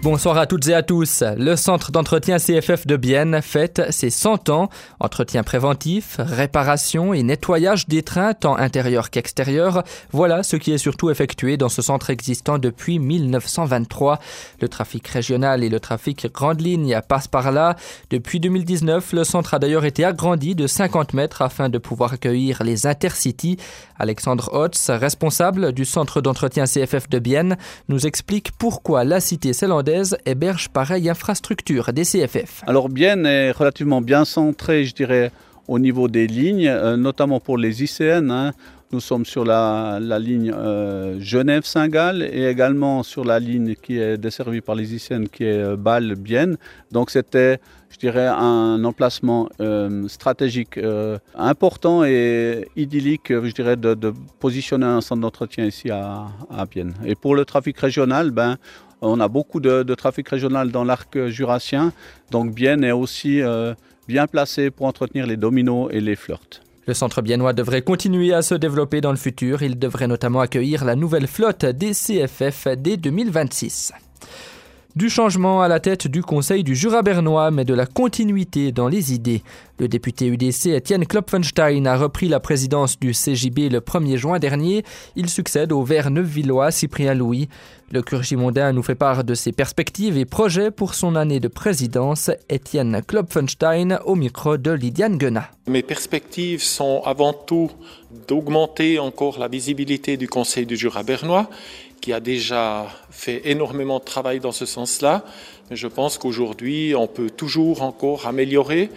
Bonsoir à toutes et à tous. Le centre d'entretien CFF de Bienne fête ses 100 ans. Entretien préventif, réparation et nettoyage des trains tant intérieurs qu'extérieurs. Voilà ce qui est surtout effectué dans ce centre existant depuis 1923. Le trafic régional et le trafic grande ligne passent par là. Depuis 2019, le centre a d'ailleurs été agrandi de 50 mètres afin de pouvoir accueillir les intercities. Alexandre Hotz, responsable du centre d'entretien CFF de Bienne, nous explique pourquoi la cité célandaise héberge pareille infrastructure des CFF. Alors Bienne est relativement bien centré, je dirais, au niveau des lignes, euh, notamment pour les ICN. Hein. Nous sommes sur la, ligne euh, Genève-Saint-Gall et également sur la ligne qui est desservie par les ICN qui est euh, Bâle-Bienne. Donc c'était, je dirais, un emplacement stratégique important et idyllique, je dirais, de, positionner un centre d'entretien ici à, à Bienne. Et pour le trafic régional, ben, on a beaucoup de, trafic régional dans l'arc jurassien, donc Bienne est aussi euh, bien placé pour entretenir les dominos et les flirts. Le centre biennois devrait continuer à se développer dans le futur. Il devrait notamment accueillir la nouvelle flotte des CFF dès 2026. Du changement à la tête du Conseil du Jura bernois, mais de la continuité dans les idées. Le député UDC Étienne Klopfenstein a repris la présidence du CJB le 1er juin dernier. Il succède au vert neufvillois Cyprien Louis. Le clergé mondain nous fait part de ses perspectives et projets pour son année de présidence. Étienne Klopfenstein au micro de Lydiane Guenat. Mes perspectives sont avant tout d'augmenter encore la visibilité du Conseil du Jura bernois qui a déjà fait énormément de travail dans ce sens-là. Mais je pense qu'aujourd'hui, on peut toujours encore améliorer.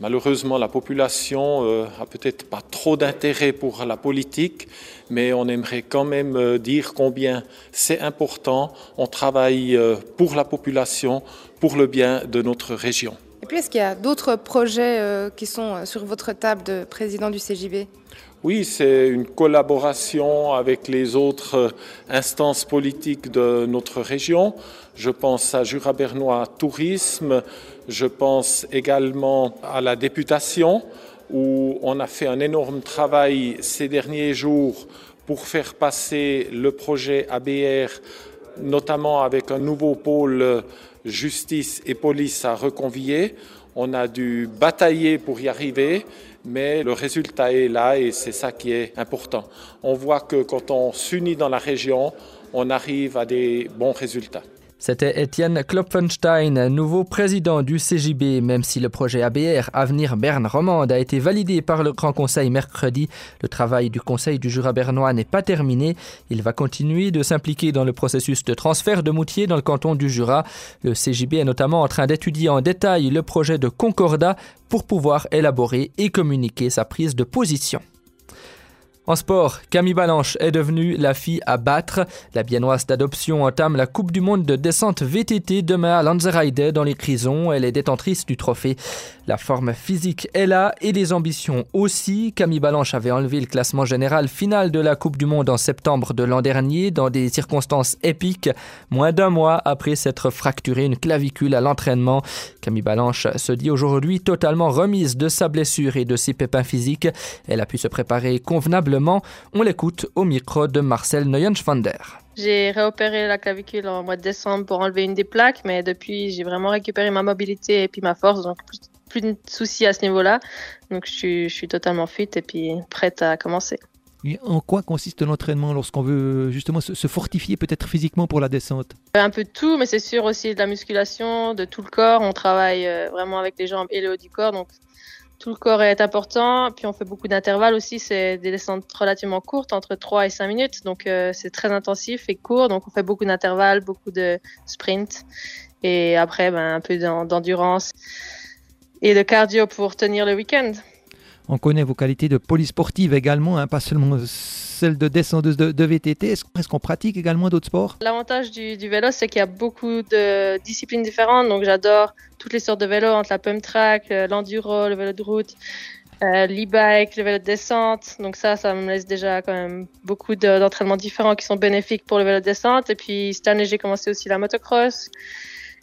Malheureusement, la population euh, a peut-être pas trop d'intérêt pour la politique, mais on aimerait quand même euh, dire combien c'est important. On travaille euh, pour la population, pour le bien de notre région. Et puis, est-ce qu'il y a d'autres projets qui sont sur votre table de président du CJB oui, c'est une collaboration avec les autres instances politiques de notre région. Je pense à Jura Bernois Tourisme, je pense également à la députation où on a fait un énorme travail ces derniers jours pour faire passer le projet ABR, notamment avec un nouveau pôle justice et police à reconvier. On a dû batailler pour y arriver, mais le résultat est là et c'est ça qui est important. On voit que quand on s'unit dans la région, on arrive à des bons résultats. C'était Étienne Klopfenstein, nouveau président du CJB. Même si le projet ABR Avenir Berne Romande a été validé par le Grand Conseil mercredi, le travail du Conseil du Jura bernois n'est pas terminé. Il va continuer de s'impliquer dans le processus de transfert de Moutier dans le canton du Jura. Le CJB est notamment en train d'étudier en détail le projet de Concordat pour pouvoir élaborer et communiquer sa prise de position. En sport, Camille Balanche est devenue la fille à battre. La biennoise d'adoption entame la Coupe du Monde de descente VTT demain à Lanzerheide dans les Crisons. Elle est détentrice du trophée. La forme physique est là et les ambitions aussi. Camille Balanche avait enlevé le classement général final de la Coupe du Monde en septembre de l'an dernier dans des circonstances épiques, moins d'un mois après s'être fracturé une clavicule à l'entraînement. Camille Balanche se dit aujourd'hui totalement remise de sa blessure et de ses pépins physiques. Elle a pu se préparer convenablement on l'écoute au micro de Marcel Neuenschwander. J'ai réopéré la clavicule en mois de décembre pour enlever une des plaques, mais depuis j'ai vraiment récupéré ma mobilité et puis ma force, donc plus, de soucis à ce niveau-là. Donc je suis, totalement fit et puis prête à commencer. en quoi consiste l'entraînement lorsqu'on veut justement se fortifier peut-être physiquement pour la descente? Un peu de tout, mais c'est sûr aussi de la musculation, de tout le corps. On travaille euh, vraiment avec les jambes et le haut du corps, donc tout le corps est important. Puis on fait beaucoup d'intervalles aussi. C'est des descentes relativement courtes, entre 3 et 5 minutes. Donc euh, c'est très intensif et court. Donc on fait beaucoup d'intervalles, beaucoup de sprints. Et après, ben, un peu d'endurance et de cardio pour tenir le week-end. On connaît vos qualités de polysportive également, hein, pas seulement celle de descendeuse de, VTT. Est-ce qu'on pratique également d'autres sports? L'avantage du, vélo, c'est qu'il y a beaucoup de disciplines différentes. Donc j'adore toutes les sortes de vélos, entre la pump track, euh, l'enduro, le vélo de route, euh, l'e-bike, le vélo de descente. Donc ça, ça me laisse déjà quand même beaucoup d'entraînements différents qui sont bénéfiques pour le vélo de descente. Et puis cette année, j'ai commencé aussi la motocross.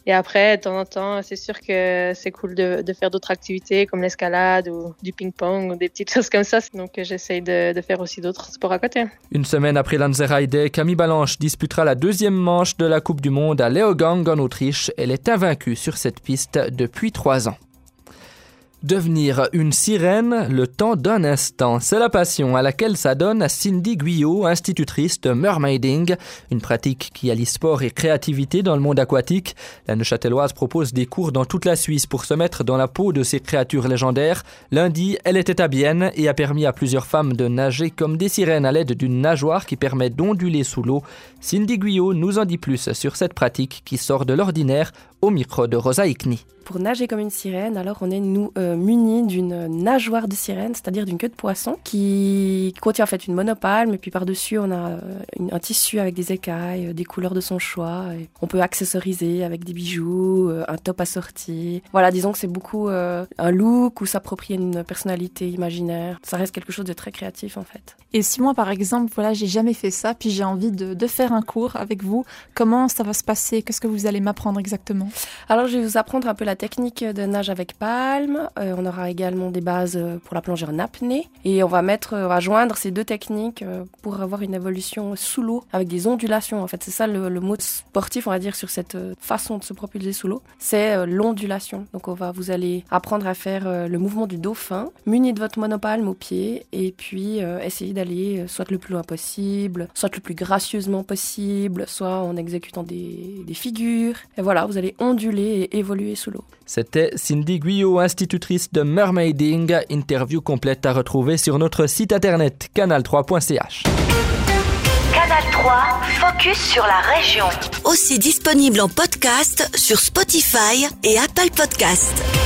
Et après, de temps en temps, c'est sûr que c'est cool de, faire d'autres activités comme l'escalade ou du ping-pong ou des petites choses comme ça. Donc j'essaye de, de, faire aussi d'autres sports à côté. Une semaine après l'Anzerheide, Camille Balanche disputera la deuxième manche de la Coupe du Monde à Leogang en Autriche. Elle est invaincue sur cette piste depuis trois ans. Devenir une sirène le temps d'un instant, c'est la passion à laquelle s'adonne Cindy Guyot, institutrice de mermaiding, une pratique qui allie sport et créativité dans le monde aquatique. La Neuchâteloise propose des cours dans toute la Suisse pour se mettre dans la peau de ces créatures légendaires. Lundi, elle était à Bienne et a permis à plusieurs femmes de nager comme des sirènes à l'aide d'une nageoire qui permet d'onduler sous l'eau. Cindy Guyot nous en dit plus sur cette pratique qui sort de l'ordinaire au micro de Rosa Ikni. Pour nager comme une sirène, alors on est nous euh, munis d'une nageoire de sirène, c'est-à-dire d'une queue de poisson qui contient en fait une monopalme et puis par-dessus on a euh, une, un tissu avec des écailles, euh, des couleurs de son choix. Et on peut accessoriser avec des bijoux, euh, un top assorti. Voilà, disons que c'est beaucoup euh, un look ou s'approprier une personnalité imaginaire. Ça reste quelque chose de très créatif en fait. Et si moi par exemple, voilà, j'ai jamais fait ça, puis j'ai envie de, de faire un cours avec vous, comment ça va se passer? Qu'est-ce que vous allez m'apprendre exactement? Alors je vais vous apprendre un peu la technique de nage avec palme. Euh, on aura également des bases pour la plongée en apnée. Et on va mettre, on va joindre ces deux techniques pour avoir une évolution sous l'eau avec des ondulations. En fait, c'est ça le, mot sportif, on va dire, sur cette façon de se propulser sous l'eau. C'est euh, l'ondulation. Donc on va, vous allez apprendre à faire euh, le mouvement du dauphin, muni de votre monopalme au pied, et puis euh, essayer d'aller soit le plus loin possible, soit le plus gracieusement possible, soit en exécutant des, des figures. Et voilà, vous allez onduler et évoluer sous l'eau. C'était Cindy Guyot, institutrice de mermaiding. Interview complète à retrouver sur notre site internet canal3.ch. Canal 3, focus sur la région. Aussi disponible en podcast sur Spotify et Apple Podcast.